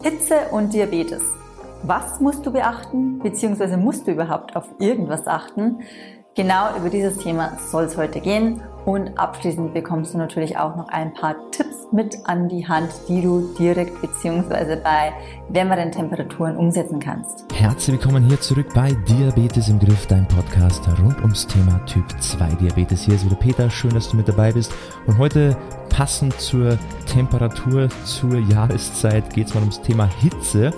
Hitze und Diabetes. Was musst du beachten, beziehungsweise musst du überhaupt auf irgendwas achten? Genau über dieses Thema soll es heute gehen und abschließend bekommst du natürlich auch noch ein paar Tipps mit an die Hand, die du direkt beziehungsweise bei wärmeren Temperaturen umsetzen kannst. Herzlich willkommen hier zurück bei Diabetes im Griff, dein Podcast rund ums Thema Typ 2 Diabetes. Hier ist wieder Peter, schön, dass du mit dabei bist und heute passend zur Temperatur, zur Jahreszeit geht es mal ums Thema Hitze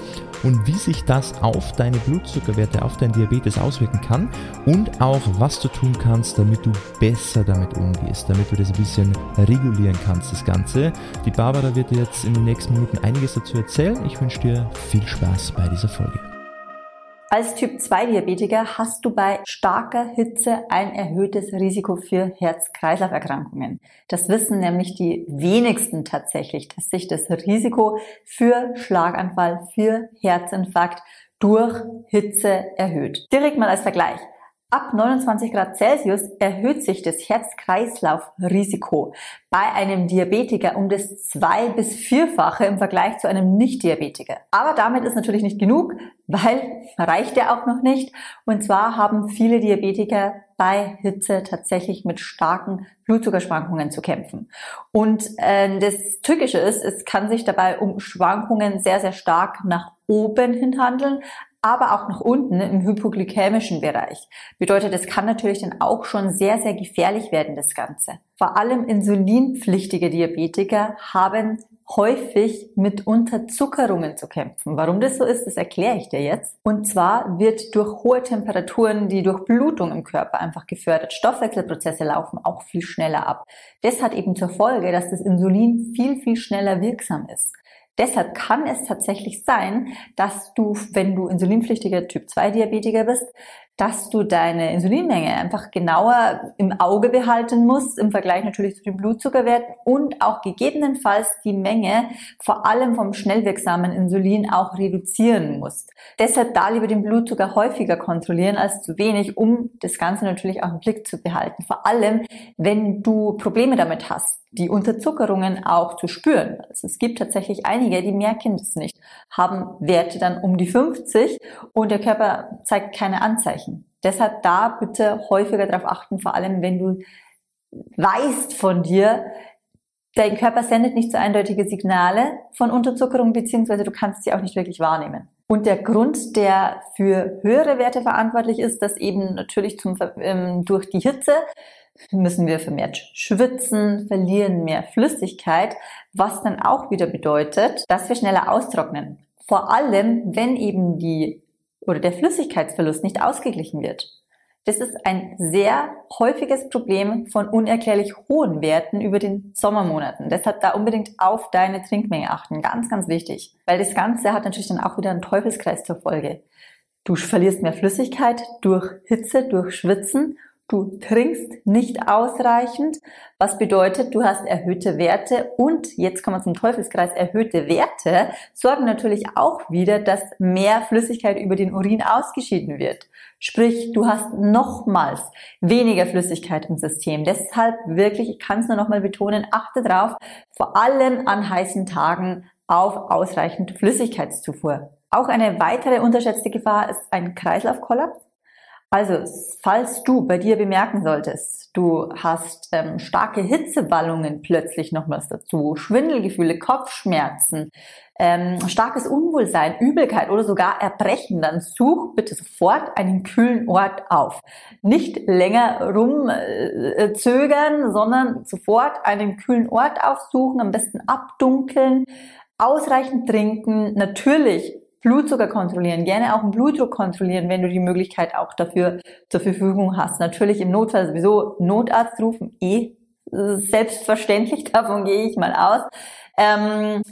und wie sich das auf deine Blutzuckerwerte, auf dein Diabetes auswirken kann und auch was du tun kannst, damit du besser damit umgehst, damit du das ein bisschen regulieren kannst, das Ganze. Die Barbara wird dir jetzt in den nächsten Minuten einiges dazu erzählen. Ich wünsche dir viel Spaß bei dieser Folge. Als Typ-2-Diabetiker hast du bei starker Hitze ein erhöhtes Risiko für Herz-Kreislauf-Erkrankungen. Das wissen nämlich die wenigsten tatsächlich, dass sich das Risiko für Schlaganfall, für Herzinfarkt durch Hitze erhöht. Direkt mal als Vergleich. Ab 29 Grad Celsius erhöht sich das Herz-Kreislauf-Risiko bei einem Diabetiker um das zwei- bis vierfache im Vergleich zu einem Nicht-Diabetiker. Aber damit ist natürlich nicht genug, weil reicht ja auch noch nicht. Und zwar haben viele Diabetiker bei Hitze tatsächlich mit starken Blutzuckerschwankungen zu kämpfen. Und äh, das Tückische ist, es kann sich dabei um Schwankungen sehr, sehr stark nach oben hin handeln, aber auch nach unten im hypoglykämischen Bereich. Bedeutet, es kann natürlich dann auch schon sehr, sehr gefährlich werden, das Ganze. Vor allem insulinpflichtige Diabetiker haben häufig mit Unterzuckerungen zu kämpfen. Warum das so ist, das erkläre ich dir jetzt. Und zwar wird durch hohe Temperaturen die Durchblutung im Körper einfach gefördert. Stoffwechselprozesse laufen auch viel schneller ab. Das hat eben zur Folge, dass das Insulin viel, viel schneller wirksam ist. Deshalb kann es tatsächlich sein, dass du, wenn du insulinpflichtiger Typ 2 Diabetiker bist, dass du deine Insulinmenge einfach genauer im Auge behalten musst, im Vergleich natürlich zu den Blutzuckerwerten und auch gegebenenfalls die Menge vor allem vom schnellwirksamen Insulin auch reduzieren musst. Deshalb da lieber den Blutzucker häufiger kontrollieren als zu wenig, um das Ganze natürlich auch im Blick zu behalten. Vor allem, wenn du Probleme damit hast die Unterzuckerungen auch zu spüren. Also es gibt tatsächlich einige, die merken das nicht, haben Werte dann um die 50 und der Körper zeigt keine Anzeichen. Deshalb da bitte häufiger darauf achten, vor allem wenn du weißt von dir, dein Körper sendet nicht so eindeutige Signale von Unterzuckerung, beziehungsweise du kannst sie auch nicht wirklich wahrnehmen. Und der Grund, der für höhere Werte verantwortlich ist, dass eben natürlich zum, ähm, durch die Hitze müssen wir vermehrt schwitzen, verlieren mehr Flüssigkeit, was dann auch wieder bedeutet, dass wir schneller austrocknen. Vor allem, wenn eben die oder der Flüssigkeitsverlust nicht ausgeglichen wird. Das ist ein sehr häufiges Problem von unerklärlich hohen Werten über den Sommermonaten. Deshalb da unbedingt auf deine Trinkmenge achten. Ganz, ganz wichtig. Weil das Ganze hat natürlich dann auch wieder einen Teufelskreis zur Folge. Du verlierst mehr Flüssigkeit durch Hitze, durch Schwitzen Du trinkst nicht ausreichend, was bedeutet, du hast erhöhte Werte und jetzt kommen wir zum Teufelskreis, erhöhte Werte sorgen natürlich auch wieder, dass mehr Flüssigkeit über den Urin ausgeschieden wird. Sprich, du hast nochmals weniger Flüssigkeit im System. Deshalb wirklich, ich kann es nur nochmal betonen, achte drauf, vor allem an heißen Tagen auf ausreichend Flüssigkeitszufuhr. Auch eine weitere unterschätzte Gefahr ist ein Kreislaufkollaps. Also, falls du bei dir bemerken solltest, du hast ähm, starke Hitzewallungen plötzlich nochmals dazu, Schwindelgefühle, Kopfschmerzen, ähm, starkes Unwohlsein, Übelkeit oder sogar Erbrechen, dann such bitte sofort einen kühlen Ort auf. Nicht länger rumzögern, äh, sondern sofort einen kühlen Ort aufsuchen, am besten abdunkeln, ausreichend trinken, natürlich Blutzucker kontrollieren, gerne auch einen Blutdruck kontrollieren, wenn du die Möglichkeit auch dafür zur Verfügung hast. Natürlich im Notfall sowieso Notarzt rufen, eh selbstverständlich, davon gehe ich mal aus. Ähm,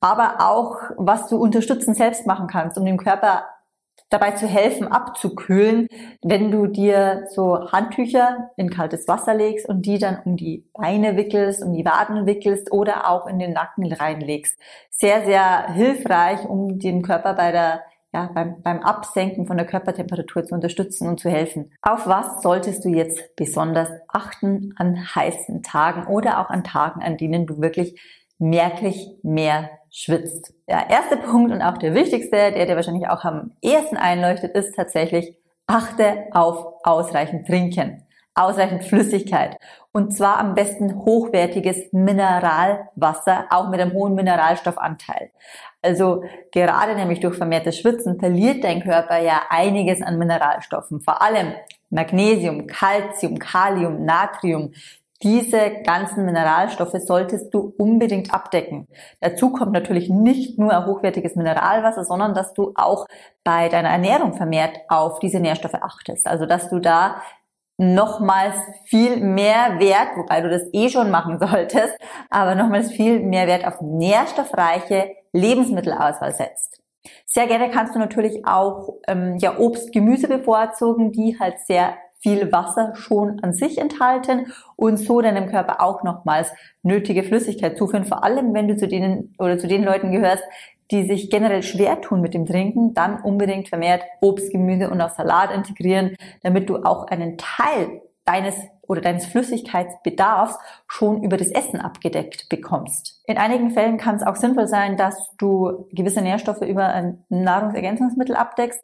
aber auch, was du unterstützend selbst machen kannst, um dem Körper dabei zu helfen, abzukühlen, wenn du dir so Handtücher in kaltes Wasser legst und die dann um die Beine wickelst, um die Waden wickelst oder auch in den Nacken reinlegst. Sehr, sehr hilfreich, um den Körper bei der ja, beim, beim Absenken von der Körpertemperatur zu unterstützen und zu helfen. Auf was solltest du jetzt besonders achten an heißen Tagen oder auch an Tagen, an denen du wirklich merklich mehr schwitzt. Der erste Punkt und auch der wichtigste, der dir wahrscheinlich auch am ehesten einleuchtet, ist tatsächlich, achte auf ausreichend Trinken ausreichend Flüssigkeit. Und zwar am besten hochwertiges Mineralwasser, auch mit einem hohen Mineralstoffanteil. Also gerade nämlich durch vermehrtes Schwitzen verliert dein Körper ja einiges an Mineralstoffen. Vor allem Magnesium, Calcium, Kalium, Natrium. Diese ganzen Mineralstoffe solltest du unbedingt abdecken. Dazu kommt natürlich nicht nur hochwertiges Mineralwasser, sondern dass du auch bei deiner Ernährung vermehrt auf diese Nährstoffe achtest. Also dass du da nochmals viel mehr Wert, wobei du das eh schon machen solltest, aber nochmals viel mehr Wert auf nährstoffreiche Lebensmittelauswahl setzt. Sehr gerne kannst du natürlich auch ähm, ja, Obst, Gemüse bevorzugen, die halt sehr viel Wasser schon an sich enthalten und so deinem Körper auch nochmals nötige Flüssigkeit zuführen. Vor allem, wenn du zu denen oder zu den Leuten gehörst, die sich generell schwer tun mit dem Trinken, dann unbedingt vermehrt Obst, Gemüse und auch Salat integrieren, damit du auch einen Teil deines oder deines Flüssigkeitsbedarfs schon über das Essen abgedeckt bekommst. In einigen Fällen kann es auch sinnvoll sein, dass du gewisse Nährstoffe über ein Nahrungsergänzungsmittel abdeckst,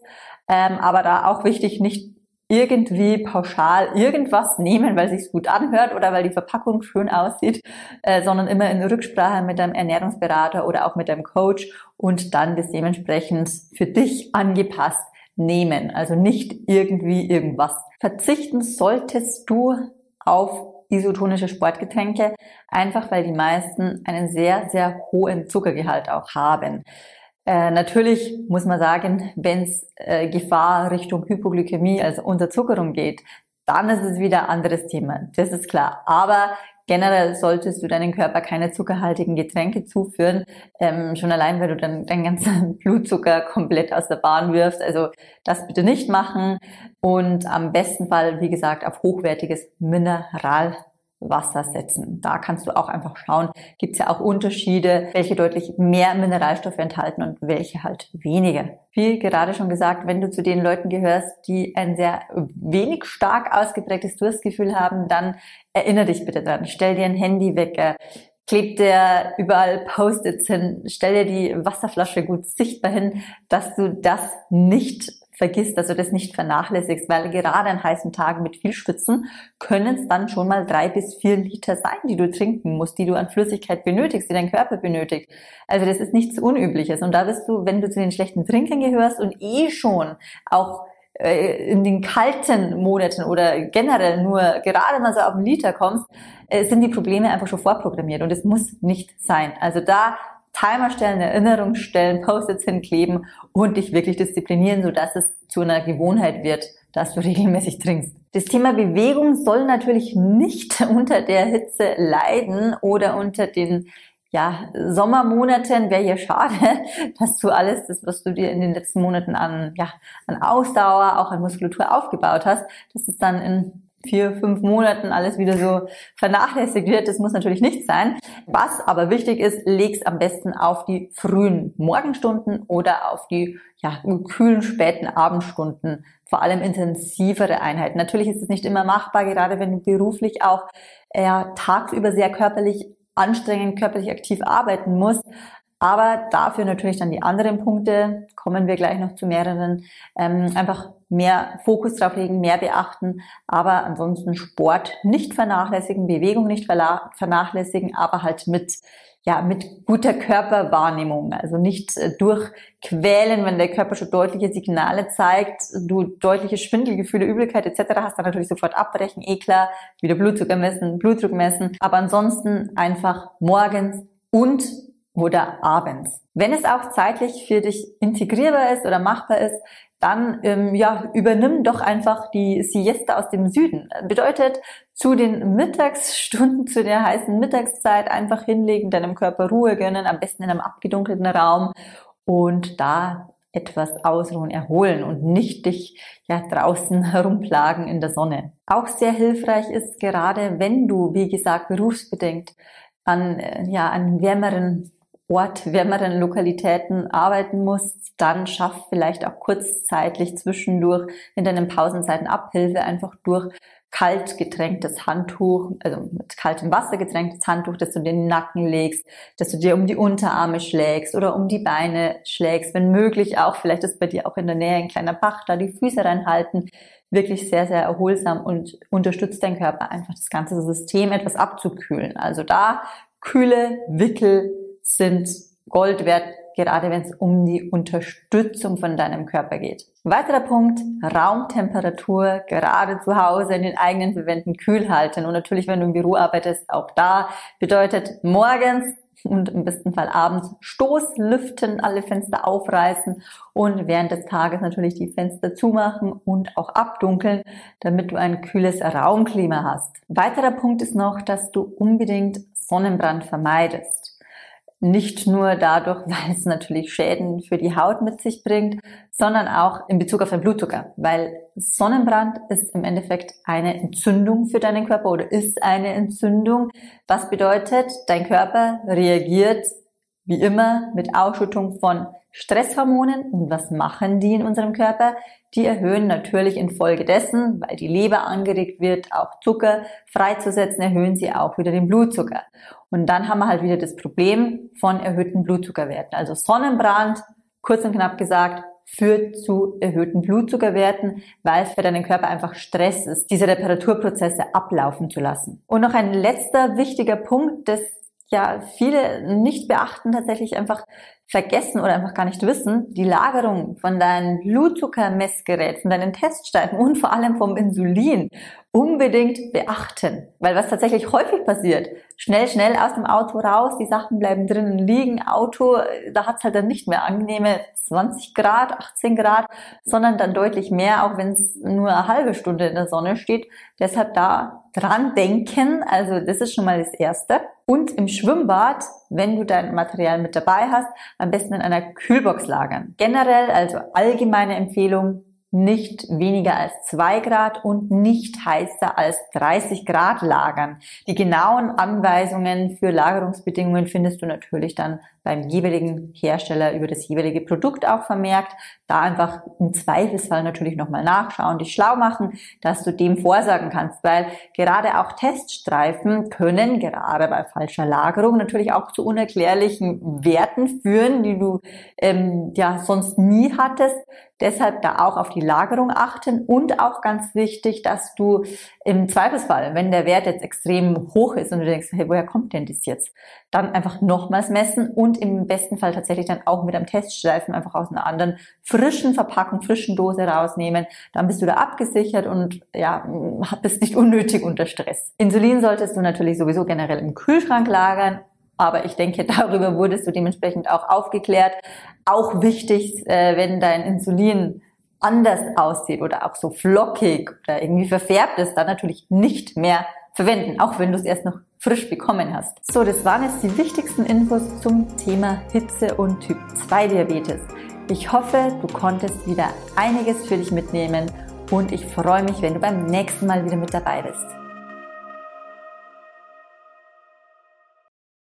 ähm, aber da auch wichtig, nicht irgendwie pauschal irgendwas nehmen, weil sich's gut anhört oder weil die Verpackung schön aussieht, äh, sondern immer in Rücksprache mit deinem Ernährungsberater oder auch mit deinem Coach und dann das dementsprechend für dich angepasst nehmen. Also nicht irgendwie irgendwas. Verzichten solltest du auf isotonische Sportgetränke, einfach weil die meisten einen sehr, sehr hohen Zuckergehalt auch haben. Äh, natürlich muss man sagen, wenn es äh, Gefahr Richtung Hypoglykämie, also Unterzuckerung geht, dann ist es wieder ein anderes Thema. Das ist klar. Aber generell solltest du deinen Körper keine zuckerhaltigen Getränke zuführen, ähm, schon allein, weil du dann deinen ganzen Blutzucker komplett aus der Bahn wirfst. Also das bitte nicht machen und am besten Fall, wie gesagt, auf hochwertiges Mineral Wasser setzen. Da kannst du auch einfach schauen, gibt es ja auch Unterschiede, welche deutlich mehr Mineralstoffe enthalten und welche halt weniger. Wie gerade schon gesagt, wenn du zu den Leuten gehörst, die ein sehr wenig stark ausgeprägtes Durstgefühl haben, dann erinnere dich bitte dran. Stell dir ein Handywecker, kleb dir überall Post-its hin, stell dir die Wasserflasche gut sichtbar hin, dass du das nicht vergisst, dass du das nicht vernachlässigst, weil gerade an heißen Tagen mit viel Schwitzen können es dann schon mal drei bis vier Liter sein, die du trinken musst, die du an Flüssigkeit benötigst, die dein Körper benötigt. Also das ist nichts Unübliches. Und da bist du, wenn du zu den schlechten Trinkern gehörst und eh schon auch äh, in den kalten Monaten oder generell nur gerade mal so auf einen Liter kommst, äh, sind die Probleme einfach schon vorprogrammiert und es muss nicht sein. Also da Timer stellen, Erinnerung stellen, Post-its hinkleben und dich wirklich disziplinieren, sodass es zu einer Gewohnheit wird, dass du regelmäßig trinkst. Das Thema Bewegung soll natürlich nicht unter der Hitze leiden oder unter den ja, Sommermonaten wäre ja schade, dass du alles das, was du dir in den letzten Monaten an, ja, an Ausdauer, auch an Muskulatur aufgebaut hast, dass es dann in vier, fünf Monaten alles wieder so vernachlässigt wird. Das muss natürlich nicht sein. Was aber wichtig ist, leg's am besten auf die frühen Morgenstunden oder auf die ja, kühlen späten Abendstunden, vor allem intensivere Einheiten. Natürlich ist es nicht immer machbar, gerade wenn du beruflich auch ja, tagsüber sehr körperlich anstrengend, körperlich aktiv arbeiten musst. Aber dafür natürlich dann die anderen Punkte, kommen wir gleich noch zu mehreren, ähm, einfach mehr Fokus drauf legen, mehr beachten, aber ansonsten Sport nicht vernachlässigen, Bewegung nicht vernachlässigen, aber halt mit ja, mit guter Körperwahrnehmung, also nicht äh, durchquälen, wenn der Körper schon deutliche Signale zeigt, du deutliche Schwindelgefühle, Übelkeit etc. hast, dann natürlich sofort abbrechen, eh klar, wieder Blutzucker messen, Blutdruck messen, aber ansonsten einfach morgens und oder abends. Wenn es auch zeitlich für dich integrierbar ist oder machbar ist, dann ähm, ja, übernimm doch einfach die Siesta aus dem Süden. Bedeutet, zu den Mittagsstunden, zu der heißen Mittagszeit einfach hinlegen, deinem Körper Ruhe gönnen, am besten in einem abgedunkelten Raum und da etwas ausruhen, erholen und nicht dich ja draußen herumplagen in der Sonne. Auch sehr hilfreich ist gerade, wenn du, wie gesagt, berufsbedingt an, äh, ja, an wärmeren Ort, wärmeren Lokalitäten arbeiten musst, dann schaff vielleicht auch kurzzeitig zwischendurch in deinen Pausenzeiten Abhilfe einfach durch kalt getränktes Handtuch, also mit kaltem Wasser getränktes Handtuch, das du in den Nacken legst, dass du dir um die Unterarme schlägst oder um die Beine schlägst, wenn möglich auch, vielleicht ist bei dir auch in der Nähe ein kleiner Bach, da die Füße reinhalten, wirklich sehr, sehr erholsam und unterstützt dein Körper einfach das ganze System etwas abzukühlen. Also da kühle Wickel sind Gold wert, gerade wenn es um die Unterstützung von deinem Körper geht. Weiterer Punkt, Raumtemperatur, gerade zu Hause in den eigenen Verwänden kühl halten. Und natürlich, wenn du im Büro arbeitest, auch da bedeutet morgens und im besten Fall abends Stoßlüften, alle Fenster aufreißen und während des Tages natürlich die Fenster zumachen und auch abdunkeln, damit du ein kühles Raumklima hast. Weiterer Punkt ist noch, dass du unbedingt Sonnenbrand vermeidest. Nicht nur dadurch, weil es natürlich Schäden für die Haut mit sich bringt, sondern auch in Bezug auf den Blutzucker, weil Sonnenbrand ist im Endeffekt eine Entzündung für deinen Körper oder ist eine Entzündung, was bedeutet, dein Körper reagiert wie immer mit Ausschüttung von Stresshormonen. Und was machen die in unserem Körper? Die erhöhen natürlich infolgedessen, weil die Leber angeregt wird, auch Zucker freizusetzen, erhöhen sie auch wieder den Blutzucker. Und dann haben wir halt wieder das Problem von erhöhten Blutzuckerwerten. Also Sonnenbrand, kurz und knapp gesagt, führt zu erhöhten Blutzuckerwerten, weil es für deinen Körper einfach Stress ist, diese Reparaturprozesse ablaufen zu lassen. Und noch ein letzter wichtiger Punkt, das ja viele nicht beachten, tatsächlich einfach vergessen oder einfach gar nicht wissen, die Lagerung von deinem Blutzuckermessgerät, von deinen Teststreifen und vor allem vom Insulin unbedingt beachten. Weil was tatsächlich häufig passiert, schnell, schnell aus dem Auto raus, die Sachen bleiben drinnen liegen, Auto, da hat's halt dann nicht mehr angenehme 20 Grad, 18 Grad, sondern dann deutlich mehr, auch wenn es nur eine halbe Stunde in der Sonne steht. Deshalb da dran denken, also das ist schon mal das Erste. Und im Schwimmbad, wenn du dein Material mit dabei hast, am besten in einer Kühlbox lagern. Generell, also allgemeine Empfehlung, nicht weniger als zwei Grad und nicht heißer als 30 Grad lagern. Die genauen Anweisungen für Lagerungsbedingungen findest du natürlich dann beim jeweiligen Hersteller über das jeweilige Produkt auch vermerkt. Da einfach im Zweifelsfall natürlich nochmal nachschauen, dich schlau machen, dass du dem vorsagen kannst, weil gerade auch Teststreifen können gerade bei falscher Lagerung natürlich auch zu unerklärlichen Werten führen, die du ähm, ja sonst nie hattest. Deshalb da auch auf die Lagerung achten und auch ganz wichtig, dass du im Zweifelsfall, wenn der Wert jetzt extrem hoch ist und du denkst, hey, woher kommt denn das jetzt? Dann einfach nochmals messen und im besten Fall tatsächlich dann auch mit einem Teststreifen einfach aus einer anderen frischen Verpackung, frischen Dose rausnehmen. Dann bist du da abgesichert und ja, bist nicht unnötig unter Stress. Insulin solltest du natürlich sowieso generell im Kühlschrank lagern aber ich denke, darüber wurdest du dementsprechend auch aufgeklärt. Auch wichtig, äh, wenn dein Insulin anders aussieht oder auch so flockig oder irgendwie verfärbt ist, dann natürlich nicht mehr verwenden, auch wenn du es erst noch frisch bekommen hast. So, das waren jetzt die wichtigsten Infos zum Thema Hitze und Typ 2 Diabetes. Ich hoffe, du konntest wieder einiges für dich mitnehmen und ich freue mich, wenn du beim nächsten Mal wieder mit dabei bist.